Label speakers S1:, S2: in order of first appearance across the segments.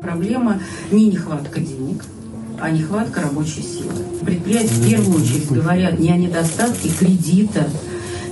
S1: Проблема не нехватка денег, а нехватка рабочей силы. Предприятия в первую очередь говорят не о недостатке кредита,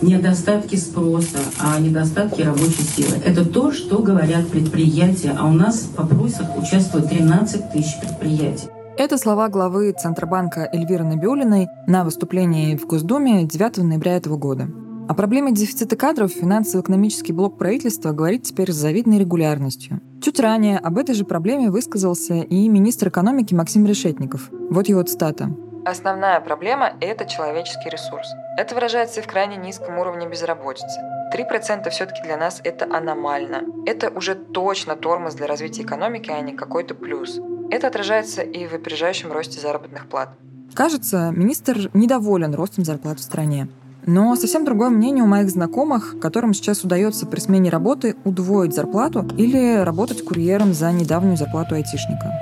S1: не о недостатке спроса, а о недостатке рабочей силы. Это то, что говорят предприятия, а у нас в опросах участвует 13 тысяч предприятий.
S2: Это слова главы Центробанка Эльвиры Набиулиной на выступлении в Госдуме 9 ноября этого года. О проблеме дефицита кадров финансово-экономический блок правительства говорит теперь с завидной регулярностью. Чуть ранее об этой же проблеме высказался и министр экономики Максим Решетников. Вот его цитата.
S3: Основная проблема – это человеческий ресурс. Это выражается и в крайне низком уровне безработицы. 3% все-таки для нас это аномально. Это уже точно тормоз для развития экономики, а не какой-то плюс. Это отражается и в опережающем росте заработных плат.
S2: Кажется, министр недоволен ростом зарплат в стране. Но совсем другое мнение у моих знакомых, которым сейчас удается при смене работы удвоить зарплату или работать курьером за недавнюю зарплату айтишника.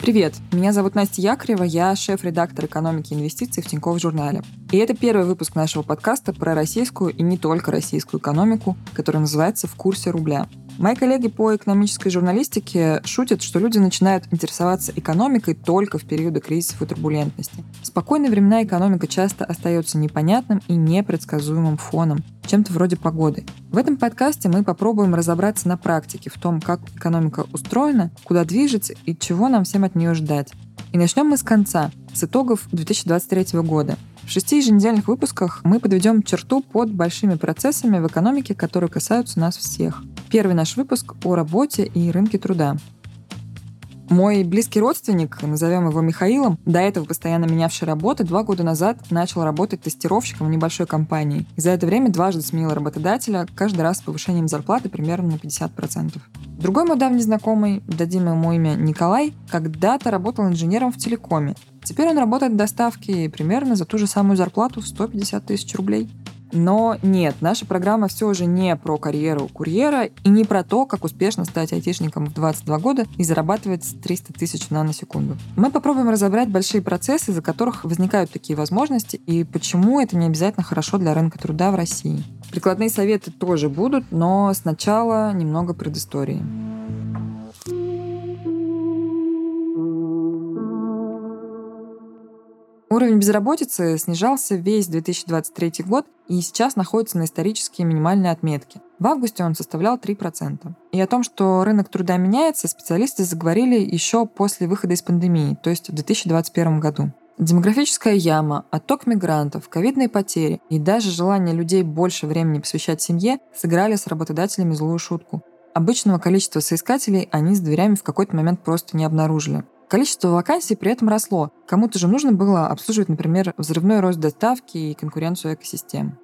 S2: Привет, меня зовут Настя Якорева, я шеф-редактор экономики и инвестиций в Тинькофф журнале. И это первый выпуск нашего подкаста про российскую и не только российскую экономику, который называется «В курсе рубля». Мои коллеги по экономической журналистике шутят, что люди начинают интересоваться экономикой только в периоды кризисов и турбулентности. В спокойные времена экономика часто остается непонятным и непредсказуемым фоном, чем-то вроде погоды. В этом подкасте мы попробуем разобраться на практике в том, как экономика устроена, куда движется и чего нам всем от нее ждать. И начнем мы с конца, с итогов 2023 года. В шести еженедельных выпусках мы подведем черту под большими процессами в экономике, которые касаются нас всех. Первый наш выпуск о работе и рынке труда. Мой близкий родственник, назовем его Михаилом, до этого постоянно менявший работы, два года назад начал работать тестировщиком в небольшой компании. И за это время дважды сменил работодателя, каждый раз с повышением зарплаты примерно на 50%. Другой мой давний знакомый, дадим ему имя Николай, когда-то работал инженером в телекоме. Теперь он работает в доставке примерно за ту же самую зарплату в 150 тысяч рублей. Но нет, наша программа все же не про карьеру курьера и не про то, как успешно стать айтишником в 22 года и зарабатывать 300 тысяч на секунду. Мы попробуем разобрать большие процессы, из-за которых возникают такие возможности и почему это не обязательно хорошо для рынка труда в России. Прикладные советы тоже будут, но сначала немного предыстории. Уровень безработицы снижался весь 2023 год и сейчас находится на исторические минимальные отметки. В августе он составлял 3%. И о том, что рынок труда меняется, специалисты заговорили еще после выхода из пандемии, то есть в 2021 году. Демографическая яма, отток мигрантов, ковидные потери и даже желание людей больше времени посвящать семье сыграли с работодателями злую шутку. Обычного количества соискателей они с дверями в какой-то момент просто не обнаружили. Количество вакансий при этом росло. Кому-то же нужно было обслуживать, например, взрывной рост доставки и конкуренцию экосистем.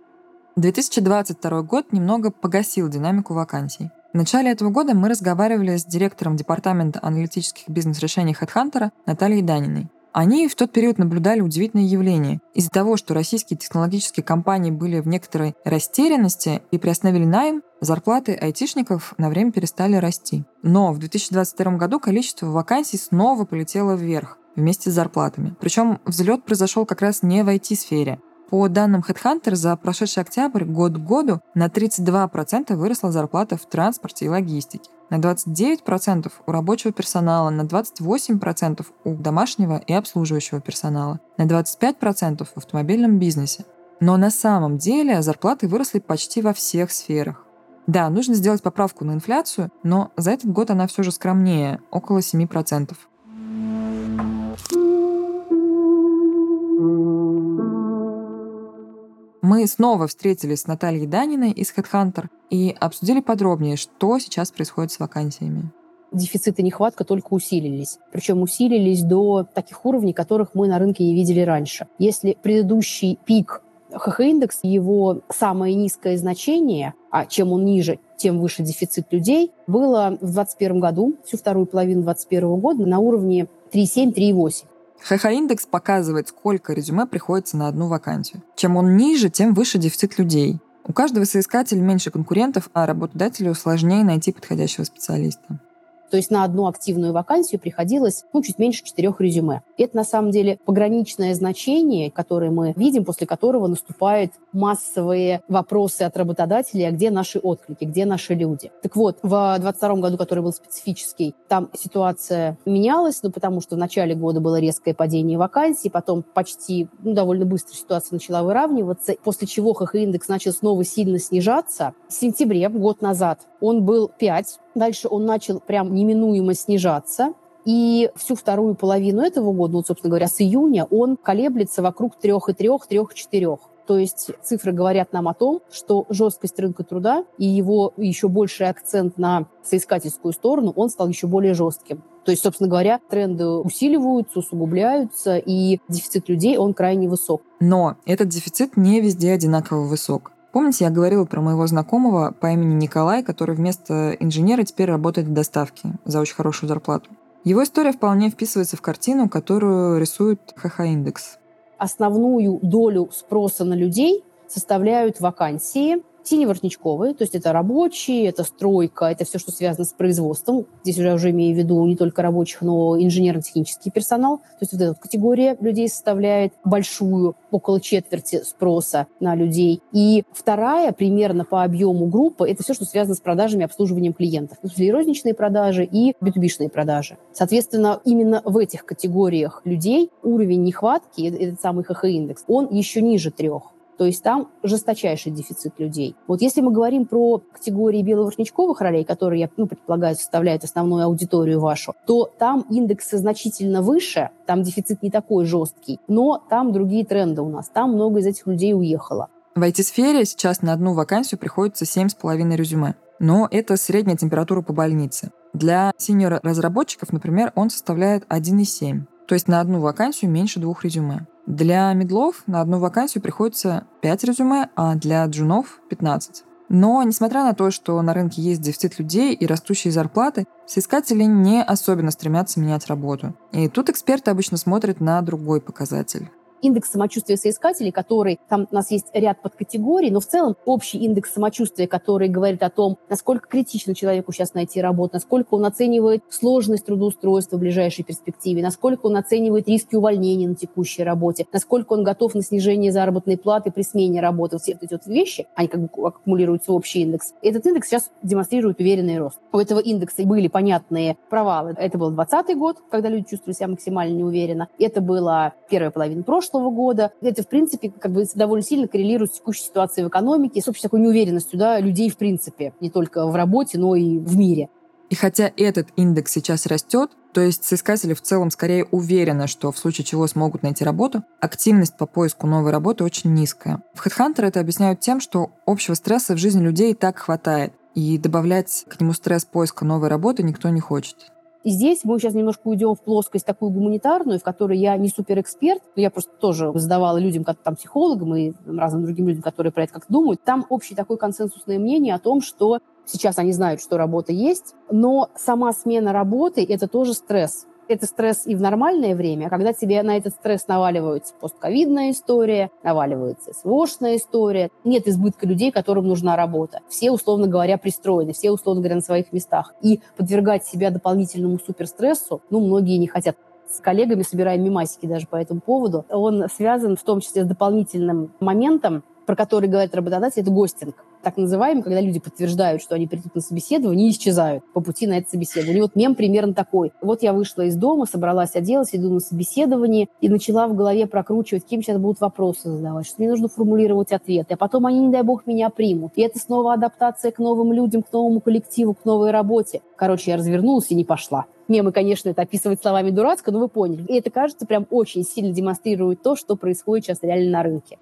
S2: 2022 год немного погасил динамику вакансий. В начале этого года мы разговаривали с директором департамента аналитических бизнес-решений HeadHunter Натальей Даниной. Они в тот период наблюдали удивительное явление. Из-за того, что российские технологические компании были в некоторой растерянности и приостановили найм, зарплаты айтишников на время перестали расти. Но в 2022 году количество вакансий снова полетело вверх вместе с зарплатами. Причем взлет произошел как раз не в IT-сфере. По данным HeadHunter, за прошедший октябрь год к году на 32% выросла зарплата в транспорте и логистике на 29% у рабочего персонала, на 28% у домашнего и обслуживающего персонала, на 25% в автомобильном бизнесе. Но на самом деле зарплаты выросли почти во всех сферах. Да, нужно сделать поправку на инфляцию, но за этот год она все же скромнее, около 7%. Мы снова встретились с Натальей Даниной из HeadHunter и обсудили подробнее, что сейчас происходит с вакансиями
S4: дефицит и нехватка только усилились. Причем усилились до таких уровней, которых мы на рынке не видели раньше. Если предыдущий пик ХХ-индекс, его самое низкое значение, а чем он ниже, тем выше дефицит людей, было в 2021 году, всю вторую половину 2021 года на уровне 3,7-3,8.
S2: ХХ-индекс показывает, сколько резюме приходится на одну вакансию. Чем он ниже, тем выше дефицит людей. У каждого соискателя меньше конкурентов, а работодателю сложнее найти подходящего специалиста.
S4: То есть на одну активную вакансию приходилось ну, чуть меньше четырех резюме. Это на самом деле пограничное значение, которое мы видим, после которого наступают массовые вопросы от работодателей, а где наши отклики, где наши люди. Так вот, в 2022 году, который был специфический, там ситуация менялась, ну, потому что в начале года было резкое падение вакансий, потом почти ну, довольно быстро ситуация начала выравниваться, после чего ХХ-индекс начал снова сильно снижаться. В сентябре, год назад, он был 5, дальше он начал прям неминуемо снижаться, и всю вторую половину этого года, ну, собственно говоря, с июня, он колеблется вокруг 3,3, 3,4. То есть цифры говорят нам о том, что жесткость рынка труда и его еще больший акцент на соискательскую сторону, он стал еще более жестким. То есть, собственно говоря, тренды усиливаются, усугубляются, и дефицит людей, он крайне высок.
S2: Но этот дефицит не везде одинаково высок. Помните, я говорила про моего знакомого по имени Николай, который вместо инженера теперь работает в доставке за очень хорошую зарплату? Его история вполне вписывается в картину, которую рисует ХХ-индекс.
S4: Основную долю спроса на людей составляют вакансии, Синеворотничковые, то есть это рабочие, это стройка, это все, что связано с производством. Здесь уже, уже имею в виду не только рабочих, но и инженерно-технический персонал. То есть вот эта вот категория людей составляет большую, около четверти спроса на людей. И вторая, примерно по объему группы, это все, что связано с продажами и обслуживанием клиентов. То есть розничные продажи и b продажи. Соответственно, именно в этих категориях людей уровень нехватки, этот самый ХХ-индекс, он еще ниже трех. То есть там жесточайший дефицит людей. Вот если мы говорим про категории беловоротничковых ролей, которые, я ну, предполагаю, составляют основную аудиторию вашу, то там индексы значительно выше, там дефицит не такой жесткий, но там другие тренды у нас. Там много из этих людей уехало.
S2: В IT-сфере сейчас на одну вакансию приходится 7,5 резюме. Но это средняя температура по больнице. Для синьор-разработчиков, например, он составляет 1,7. То есть на одну вакансию меньше двух резюме. Для медлов на одну вакансию приходится 5 резюме, а для джунов 15. Но, несмотря на то, что на рынке есть дефицит людей и растущие зарплаты, соискатели не особенно стремятся менять работу. И тут эксперты обычно смотрят на другой показатель
S4: индекс самочувствия соискателей, который, там у нас есть ряд подкатегорий, но в целом общий индекс самочувствия, который говорит о том, насколько критично человеку сейчас найти работу, насколько он оценивает сложность трудоустройства в ближайшей перспективе, насколько он оценивает риски увольнения на текущей работе, насколько он готов на снижение заработной платы при смене работы. Все эти вот вещи, они как бы аккумулируются в общий индекс. Этот индекс сейчас демонстрирует уверенный рост. У этого индекса были понятные провалы. Это был 2020 год, когда люди чувствовали себя максимально неуверенно. Это была первая половина прошлого прошлого года. Это, в принципе, как бы довольно сильно коррелирует с текущей ситуацией в экономике, с общей такой неуверенностью да, людей в принципе, не только в работе, но и в мире.
S2: И хотя этот индекс сейчас растет, то есть соискатели в целом скорее уверены, что в случае чего смогут найти работу, активность по поиску новой работы очень низкая. В HeadHunter это объясняют тем, что общего стресса в жизни людей и так хватает, и добавлять к нему стресс поиска новой работы никто не хочет.
S4: И здесь мы сейчас немножко уйдем в плоскость такую гуманитарную, в которой я не суперэксперт, но я просто тоже задавала людям, как там психологам и разным другим людям, которые про это как-то думают. Там общий такой консенсусное мнение о том, что сейчас они знают, что работа есть, но сама смена работы – это тоже стресс это стресс и в нормальное время, а когда тебе на этот стресс наваливается постковидная история, наваливается СВОшная история, нет избытка людей, которым нужна работа. Все, условно говоря, пристроены, все, условно говоря, на своих местах. И подвергать себя дополнительному суперстрессу, ну, многие не хотят с коллегами собираем мимасики даже по этому поводу. Он связан в том числе с дополнительным моментом, про который говорит работодатель, это гостинг так называемый, когда люди подтверждают, что они придут на собеседование и исчезают по пути на это собеседование. Вот мем примерно такой. Вот я вышла из дома, собралась оделась, иду на собеседование и начала в голове прокручивать, каким сейчас будут вопросы задавать, что мне нужно формулировать ответы, а потом они, не дай бог, меня примут. И это снова адаптация к новым людям, к новому коллективу, к новой работе. Короче, я развернулась и не пошла. Мемы, конечно, это описывать словами дурацко, но вы поняли. И это, кажется, прям очень сильно демонстрирует то, что происходит сейчас реально на рынке.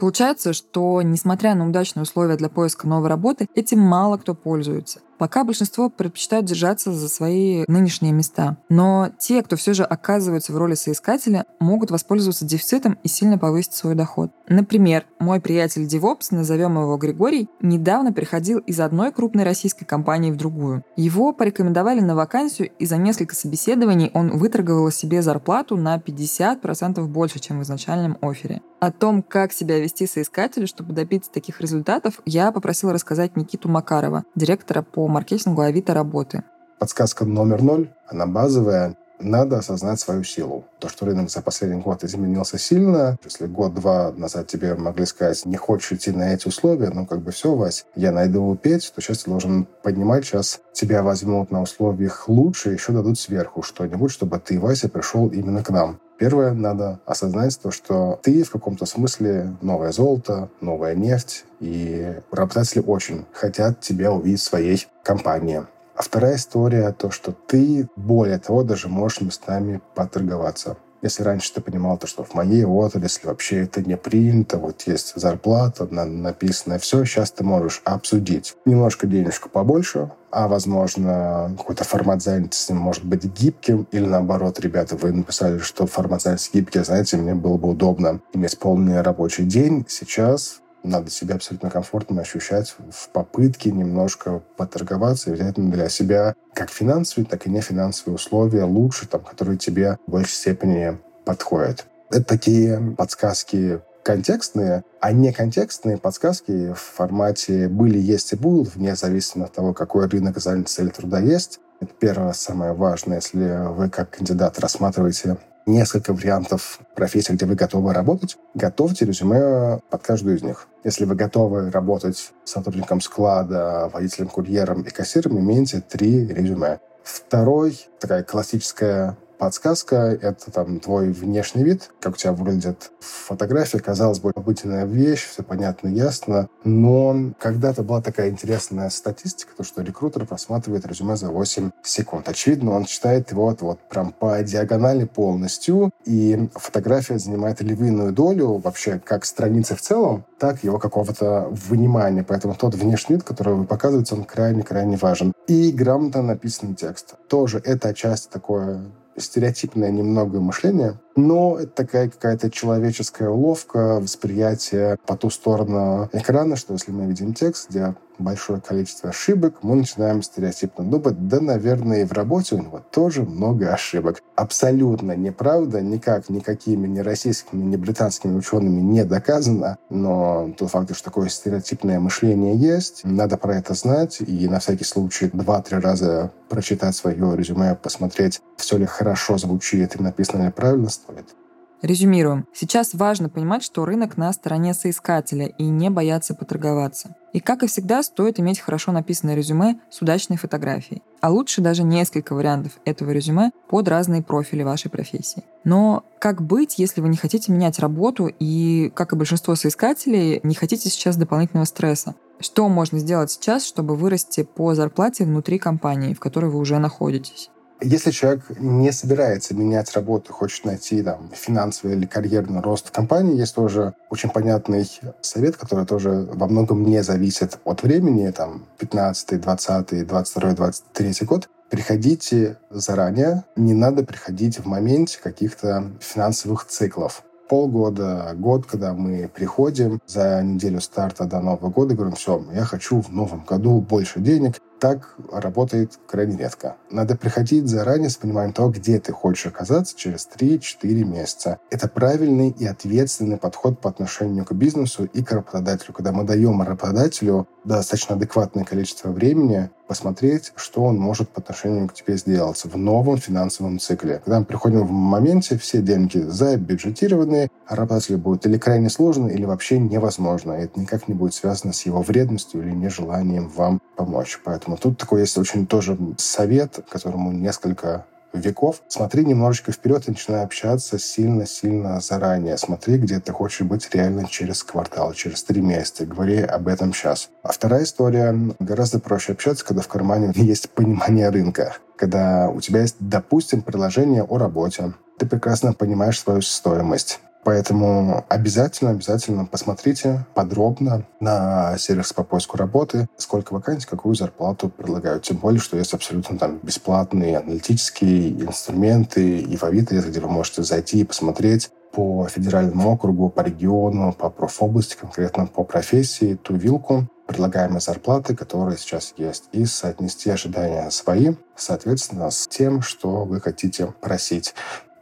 S2: Получается, что, несмотря на удачные условия для поиска новой работы, этим мало кто пользуется. Пока большинство предпочитают держаться за свои нынешние места. Но те, кто все же оказываются в роли соискателя, могут воспользоваться дефицитом и сильно повысить свой доход. Например, мой приятель DevOps, назовем его Григорий, недавно переходил из одной крупной российской компании в другую. Его порекомендовали на вакансию, и за несколько собеседований он выторговал себе зарплату на 50% больше, чем в изначальном офере. О том, как себя вести соискателю, чтобы добиться таких результатов, я попросила рассказать Никиту Макарова, директора по маркетингу Авито работы.
S5: Подсказка номер ноль, она базовая надо осознать свою силу. То, что рынок за последний год изменился сильно, если год-два назад тебе могли сказать, не хочешь идти на эти условия, ну, как бы все, Вась, я найду петь, то сейчас ты должен понимать, сейчас тебя возьмут на условиях лучше, еще дадут сверху что-нибудь, чтобы ты, Вася, пришел именно к нам. Первое, надо осознать то, что ты в каком-то смысле новое золото, новая нефть, и работодатели очень хотят тебя увидеть в своей компании. А вторая история, то, что ты, более того, даже можешь местами поторговаться. Если раньше ты понимал, то, что в моей отрасли вообще это не принято, вот есть зарплата, на, написано все, сейчас ты можешь обсудить немножко денежку побольше, а, возможно, какой-то формат занятости может быть гибким, или наоборот, ребята, вы написали, что формат занятости гибкий, знаете, мне было бы удобно иметь полный рабочий день. Сейчас надо себя абсолютно комфортно ощущать в попытке немножко поторговаться и взять для себя как финансовые, так и нефинансовые условия лучше, там, которые тебе в большей степени подходят. Это такие подсказки контекстные, а не контекстные подсказки в формате «были, есть и будут», вне зависимости от того, какой рынок занятости или труда есть. Это первое, самое важное, если вы как кандидат рассматриваете несколько вариантов профессий, где вы готовы работать, готовьте резюме под каждую из них. Если вы готовы работать сотрудником склада, водителем, курьером и кассиром, имейте три резюме. Второй, такая классическая подсказка — это там твой внешний вид, как у тебя выглядит фотография. Казалось бы, обыденная вещь, все понятно, ясно. Но когда-то была такая интересная статистика, то, что рекрутер просматривает резюме за 8 секунд. Очевидно, он читает его вот, вот прям по диагонали полностью, и фотография занимает львиную долю вообще как страницы в целом, так его какого-то внимания. Поэтому тот внешний вид, который вы показываете, он крайне-крайне важен. И грамотно написанный текст. Тоже это часть такое стереотипное немного мышление, но это такая какая-то человеческая уловка, восприятие по ту сторону экрана, что если мы видим текст, где большое количество ошибок, мы начинаем стереотипно думать, да, наверное, и в работе у него тоже много ошибок. Абсолютно неправда, никак, никакими ни российскими, ни британскими учеными не доказано, но тот факт, что такое стереотипное мышление есть, надо про это знать и на всякий случай два-три раза прочитать свое резюме, посмотреть, все ли хорошо звучит и написано ли правильно стоит.
S2: Резюмируем. Сейчас важно понимать, что рынок на стороне соискателя и не бояться поторговаться. И, как и всегда, стоит иметь хорошо написанное резюме с удачной фотографией. А лучше даже несколько вариантов этого резюме под разные профили вашей профессии. Но как быть, если вы не хотите менять работу и, как и большинство соискателей, не хотите сейчас дополнительного стресса? Что можно сделать сейчас, чтобы вырасти по зарплате внутри компании, в которой вы уже находитесь?
S5: Если человек не собирается менять работу, хочет найти там, финансовый или карьерный рост в компании, есть тоже очень понятный совет, который тоже во многом не зависит от времени, там, 15, 20, 22, 23 год. Приходите заранее, не надо приходить в моменте каких-то финансовых циклов полгода, год, когда мы приходим за неделю старта до Нового года, говорим, все, я хочу в новом году больше денег, так работает крайне редко. Надо приходить заранее с пониманием того, где ты хочешь оказаться через 3-4 месяца. Это правильный и ответственный подход по отношению к бизнесу и к работодателю. Когда мы даем работодателю достаточно адекватное количество времени посмотреть, что он может по отношению к тебе сделать в новом финансовом цикле. Когда мы приходим в моменте, все деньги забюджетированы, а работодателю будет или крайне сложно, или вообще невозможно. И это никак не будет связано с его вредностью или нежеланием вам помочь. Поэтому тут такой есть очень тоже совет, которому несколько веков. Смотри немножечко вперед и начинай общаться сильно-сильно заранее. Смотри, где ты хочешь быть реально через квартал, через три месяца. Говори об этом сейчас. А вторая история. Гораздо проще общаться, когда в кармане есть понимание рынка. Когда у тебя есть, допустим, приложение о работе. Ты прекрасно понимаешь свою стоимость Поэтому обязательно, обязательно посмотрите подробно на сервис по поиску работы, сколько вакансий, какую зарплату предлагают. Тем более, что есть абсолютно там бесплатные аналитические инструменты и в Авито, где вы можете зайти и посмотреть по федеральному округу, по региону, по профобласти, конкретно по профессии, ту вилку предлагаемой зарплаты, которая сейчас есть, и соотнести ожидания свои, соответственно, с тем, что вы хотите просить.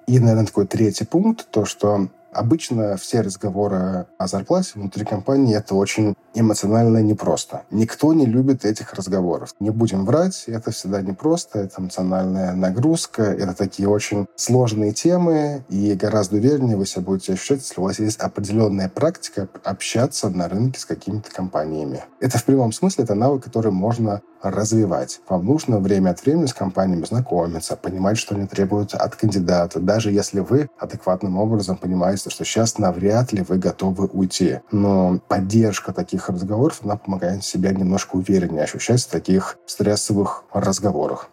S5: И, наверное, такой третий пункт, то, что Обычно все разговоры о зарплате внутри компании это очень эмоционально непросто. Никто не любит этих разговоров. Не будем врать, это всегда непросто, это эмоциональная нагрузка, это такие очень сложные темы, и гораздо увереннее вы себя будете ощущать, если у вас есть определенная практика общаться на рынке с какими-то компаниями. Это в прямом смысле, это навык, который можно развивать. Вам нужно время от времени с компаниями знакомиться, понимать, что они требуют от кандидата, даже если вы адекватным образом понимаете, что сейчас навряд ли вы готовы уйти. Но поддержка таких разговоров, она помогает себя немножко увереннее ощущать в таких стрессовых разговорах.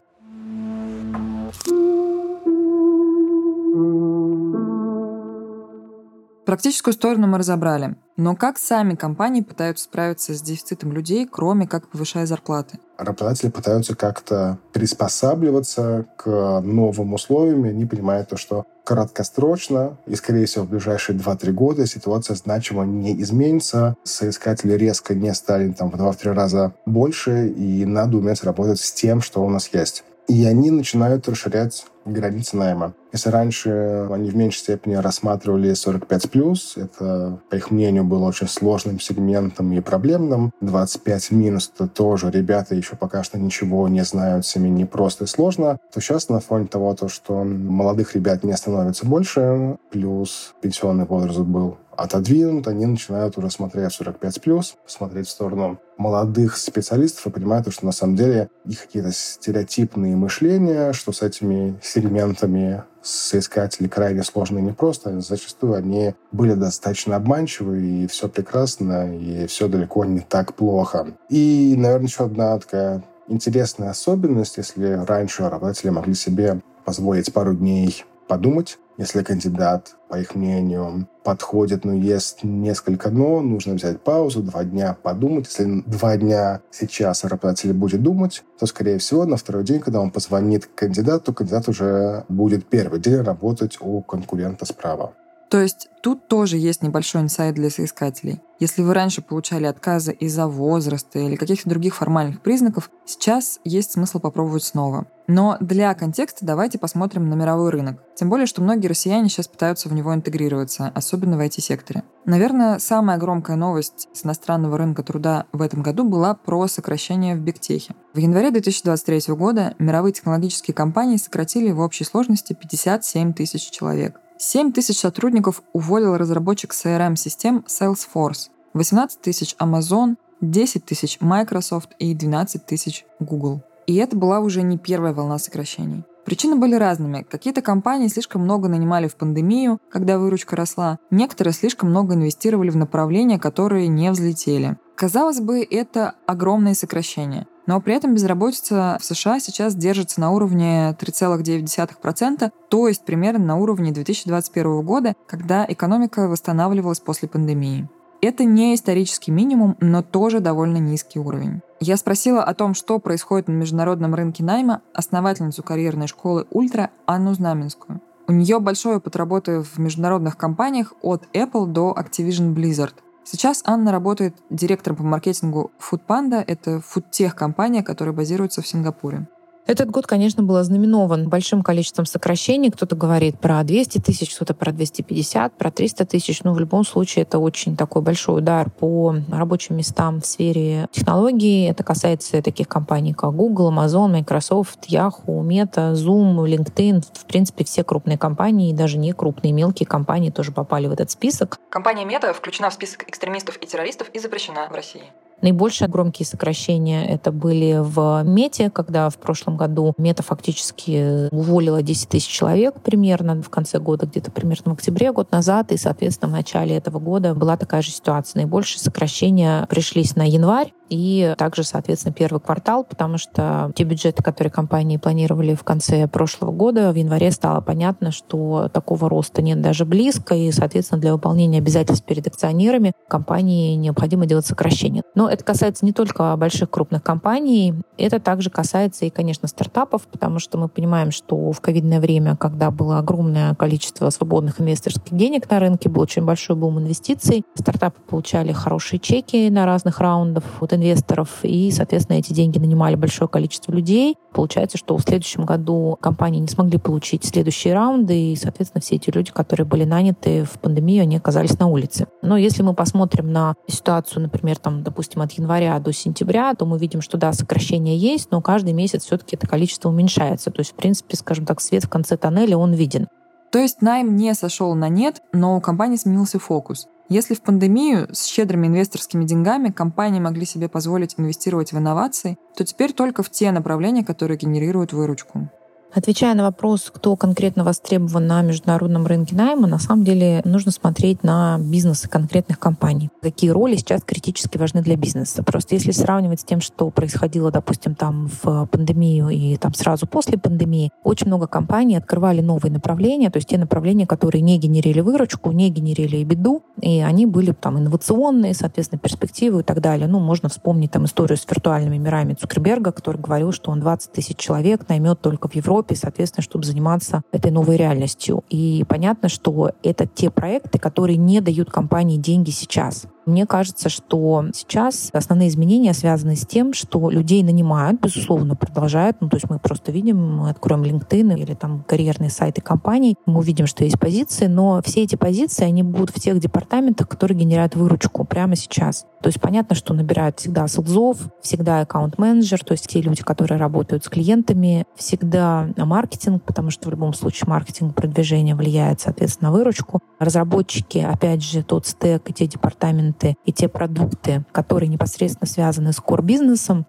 S2: Практическую сторону мы разобрали. Но как сами компании пытаются справиться с дефицитом людей, кроме как повышая зарплаты?
S5: Работодатели пытаются как-то приспосабливаться к новым условиям. Они понимают то, что краткосрочно и, скорее всего, в ближайшие 2-3 года ситуация значимо не изменится. Соискатели резко не стали там в 2-3 раза больше, и надо уметь работать с тем, что у нас есть. И они начинают расширять границы найма. Если раньше они в меньшей степени рассматривали 45+, это, по их мнению, было очень сложным сегментом и проблемным. 25 минус это тоже ребята еще пока что ничего не знают, с ними непросто и сложно. То сейчас на фоне того, то, что молодых ребят не становится больше, плюс пенсионный возраст был отодвинут, они начинают уже смотреть 45 плюс, смотреть в сторону молодых специалистов и понимают, что на самом деле их какие-то стереотипные мышления, что с этими сегментами соискатели крайне сложно и непросто. Зачастую они были достаточно обманчивы, и все прекрасно, и все далеко не так плохо. И, наверное, еще одна такая интересная особенность, если раньше работодатели могли себе позволить пару дней подумать, если кандидат, по их мнению, подходит, но есть несколько «но», нужно взять паузу, два дня подумать. Если два дня сейчас работодатель будет думать, то, скорее всего, на второй день, когда он позвонит кандидату, кандидат уже будет первый день работать у конкурента справа.
S2: То есть тут тоже есть небольшой инсайт для соискателей. Если вы раньше получали отказы из-за возраста или каких-то других формальных признаков, сейчас есть смысл попробовать снова. Но для контекста давайте посмотрим на мировой рынок. Тем более, что многие россияне сейчас пытаются в него интегрироваться, особенно в IT-секторе. Наверное, самая громкая новость с иностранного рынка труда в этом году была про сокращение в бигтехе. В январе 2023 года мировые технологические компании сократили в общей сложности 57 тысяч человек. 7 тысяч сотрудников уволил разработчик CRM-систем Salesforce, 18 тысяч Amazon, 10 тысяч Microsoft и 12 тысяч Google. И это была уже не первая волна сокращений. Причины были разными. Какие-то компании слишком много нанимали в пандемию, когда выручка росла. Некоторые слишком много инвестировали в направления, которые не взлетели. Казалось бы, это огромные сокращения. Но при этом безработица в США сейчас держится на уровне 3,9%, то есть примерно на уровне 2021 года, когда экономика восстанавливалась после пандемии. Это не исторический минимум, но тоже довольно низкий уровень. Я спросила о том, что происходит на международном рынке найма, основательницу карьерной школы «Ультра» Анну Знаменскую. У нее большой опыт работы в международных компаниях от Apple до Activision Blizzard. Сейчас Анна работает директором по маркетингу Foodpanda. Это фудтех-компания, которая базируется в Сингапуре.
S6: Этот год, конечно, был ознаменован большим количеством сокращений. Кто-то говорит про 200 тысяч, кто-то про 250, про 300 тысяч. Но в любом случае это очень такой большой удар по рабочим местам в сфере технологий. Это касается таких компаний, как Google, Amazon, Microsoft, Yahoo, Meta, Zoom, LinkedIn. В принципе, все крупные компании, даже не крупные, мелкие компании тоже попали в этот список.
S3: Компания Meta включена в список экстремистов и террористов и запрещена в России.
S6: Наибольшие громкие сокращения это были в Мете, когда в прошлом году Мета фактически уволила 10 тысяч человек примерно в конце года, где-то примерно в октябре год назад, и, соответственно, в начале этого года была такая же ситуация. Наибольшие сокращения пришлись на январь, и также, соответственно, первый квартал, потому что те бюджеты, которые компании планировали в конце прошлого года, в январе стало понятно, что такого роста нет даже близко, и, соответственно, для выполнения обязательств перед акционерами компании необходимо делать сокращение. Но это касается не только больших крупных компаний, это также касается и, конечно, стартапов, потому что мы понимаем, что в ковидное время, когда было огромное количество свободных инвесторских денег на рынке, был очень большой бум инвестиций, стартапы получали хорошие чеки на разных раундах. Вот инвесторов, и, соответственно, эти деньги нанимали большое количество людей. Получается, что в следующем году компании не смогли получить следующие раунды, и, соответственно, все эти люди, которые были наняты в пандемию, они оказались на улице. Но если мы посмотрим на ситуацию, например, там, допустим, от января до сентября, то мы видим, что да, сокращение есть, но каждый месяц все-таки это количество уменьшается. То есть, в принципе, скажем так, свет в конце тоннеля, он виден.
S2: То есть найм не сошел на нет, но у компании сменился фокус. Если в пандемию с щедрыми инвесторскими деньгами компании могли себе позволить инвестировать в инновации, то теперь только в те направления, которые генерируют выручку.
S6: Отвечая на вопрос, кто конкретно востребован на международном рынке найма, на самом деле нужно смотреть на бизнесы конкретных компаний. Какие роли сейчас критически важны для бизнеса. Просто если сравнивать с тем, что происходило, допустим, там в пандемию и там сразу после пандемии, очень много компаний открывали новые направления, то есть те направления, которые не генерили выручку, не генерили беду, и они были там инновационные, соответственно, перспективы и так далее. Ну, можно вспомнить там историю с виртуальными мирами Цукерберга, который говорил, что он 20 тысяч человек наймет только в Европе Европе, соответственно, чтобы заниматься этой новой реальностью. И понятно, что это те проекты, которые не дают компании деньги сейчас. Мне кажется, что сейчас основные изменения связаны с тем, что людей нанимают, безусловно, продолжают. Ну, то есть мы просто видим, мы откроем LinkedIn или там карьерные сайты компаний, мы увидим, что есть позиции, но все эти позиции, они будут в тех департаментах, которые генерят выручку прямо сейчас. То есть понятно, что набирают всегда селзов, всегда аккаунт-менеджер, то есть те люди, которые работают с клиентами, всегда маркетинг, потому что в любом случае маркетинг продвижение влияет, соответственно, на выручку. Разработчики, опять же, тот стек и те департаменты, инструменты и те продукты, которые непосредственно связаны с core-бизнесом.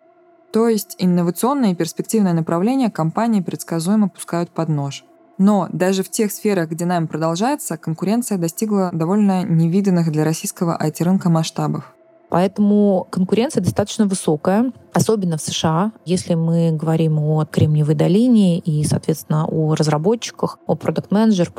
S2: То есть инновационное и перспективное направление компании предсказуемо пускают под нож. Но даже в тех сферах, где найм продолжается, конкуренция достигла довольно невиданных для российского IT-рынка масштабов.
S6: Поэтому конкуренция достаточно высокая особенно в США, если мы говорим о Кремниевой долине и, соответственно, о разработчиках, о продукт-менеджер,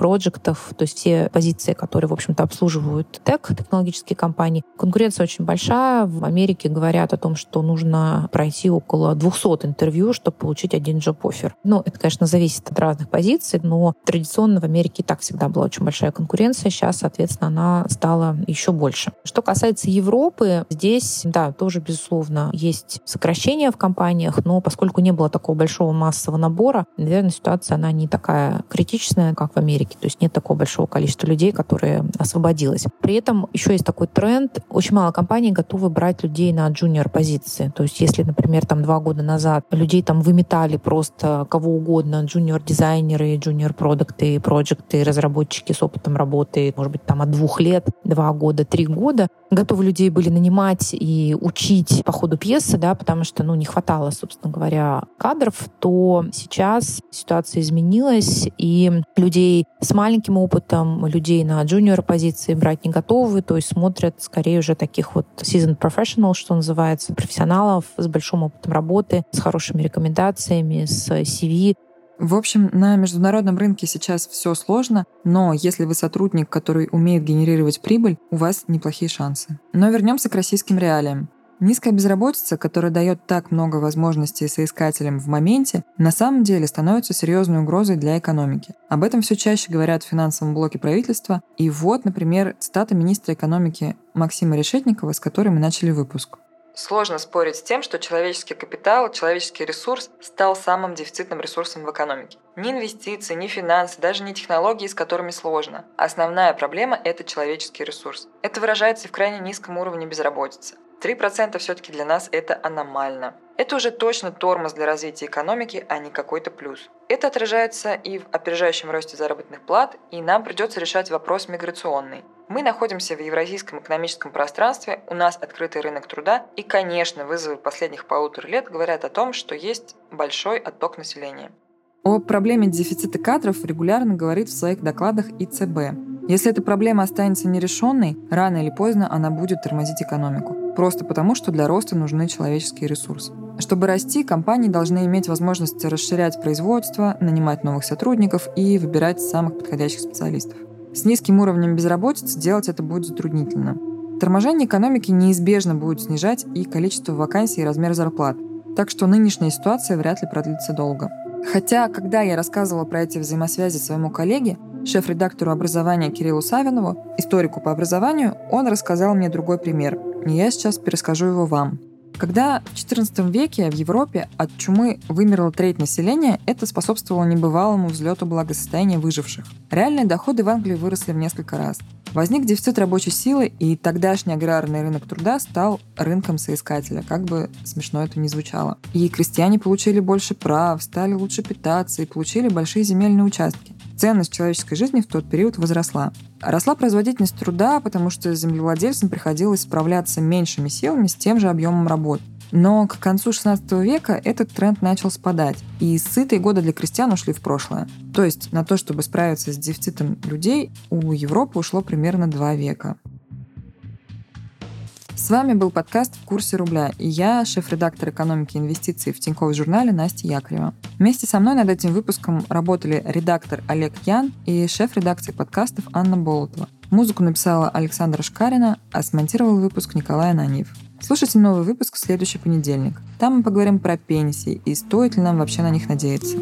S6: проектах, то есть все позиции, которые, в общем-то, обслуживают тег, технологические компании. Конкуренция очень большая. В Америке говорят о том, что нужно пройти около 200 интервью, чтобы получить один джоб-оффер. Ну, это, конечно, зависит от разных позиций, но традиционно в Америке и так всегда была очень большая конкуренция. Сейчас, соответственно, она стала еще больше. Что касается Европы, здесь, да, тоже, безусловно, есть сокращение сокращения в компаниях, но поскольку не было такого большого массового набора, наверное, ситуация, она не такая критичная, как в Америке. То есть нет такого большого количества людей, которые освободилось. При этом еще есть такой тренд. Очень мало компаний готовы брать людей на джуниор позиции. То есть если, например, там два года назад людей там выметали просто кого угодно, джуниор-дизайнеры, джуниор-продукты, проекты, разработчики с опытом работы, может быть, там от двух лет, два года, три года, готовы людей были нанимать и учить по ходу пьесы, да, потому что, ну, не хватало, собственно говоря, кадров, то сейчас ситуация изменилась, и людей с маленьким опытом, людей на джуниор позиции брать не готовы, то есть смотрят скорее уже таких вот seasoned professional, что называется, профессионалов с большим опытом работы, с хорошими рекомендациями, с CV,
S2: в общем, на международном рынке сейчас все сложно, но если вы сотрудник, который умеет генерировать прибыль, у вас неплохие шансы. Но вернемся к российским реалиям. Низкая безработица, которая дает так много возможностей соискателям в моменте, на самом деле становится серьезной угрозой для экономики. Об этом все чаще говорят в финансовом блоке правительства. И вот, например, цитата министра экономики Максима Решетникова, с которой мы начали выпуск.
S3: Сложно спорить с тем, что человеческий капитал, человеческий ресурс стал самым дефицитным ресурсом в экономике. Ни инвестиции, ни финансы, даже не технологии, с которыми сложно. Основная проблема – это человеческий ресурс. Это выражается и в крайне низком уровне безработицы. 3% все-таки для нас это аномально. Это уже точно тормоз для развития экономики, а не какой-то плюс. Это отражается и в опережающем росте заработных плат, и нам придется решать вопрос миграционный. Мы находимся в евразийском экономическом пространстве, у нас открытый рынок труда, и, конечно, вызовы последних полутора лет говорят о том, что есть большой отток населения.
S2: О проблеме дефицита кадров регулярно говорит в своих докладах ИЦБ. Если эта проблема останется нерешенной, рано или поздно она будет тормозить экономику. Просто потому, что для роста нужны человеческие ресурсы. Чтобы расти, компании должны иметь возможность расширять производство, нанимать новых сотрудников и выбирать самых подходящих специалистов. С низким уровнем безработицы делать это будет затруднительно. Торможение экономики неизбежно будет снижать и количество вакансий и размер зарплат, так что нынешняя ситуация вряд ли продлится долго. Хотя, когда я рассказывала про эти взаимосвязи своему коллеге, шеф-редактору образования Кириллу Савинову, историку по образованию, он рассказал мне другой пример. И я сейчас перескажу его вам. Когда в XIV веке в Европе от чумы вымерло треть населения, это способствовало небывалому взлету благосостояния выживших. Реальные доходы в Англии выросли в несколько раз. Возник дефицит рабочей силы, и тогдашний аграрный рынок труда стал рынком соискателя, как бы смешно это ни звучало. И крестьяне получили больше прав, стали лучше питаться и получили большие земельные участки. Ценность человеческой жизни в тот период возросла. Росла производительность труда, потому что землевладельцам приходилось справляться меньшими силами с тем же объемом работ. Но к концу XVI века этот тренд начал спадать, и сытые годы для крестьян ушли в прошлое. То есть на то, чтобы справиться с дефицитом людей, у Европы ушло примерно два века. С вами был подкаст «В курсе рубля» и я, шеф-редактор экономики и инвестиций в Тинькофф журнале Настя Яковлева. Вместе со мной над этим выпуском работали редактор Олег Ян и шеф редакции подкастов Анна Болотова. Музыку написала Александра Шкарина, а смонтировал выпуск Николай Ананьев. Слушайте новый выпуск в следующий понедельник. Там мы поговорим про пенсии и стоит ли нам вообще на них надеяться.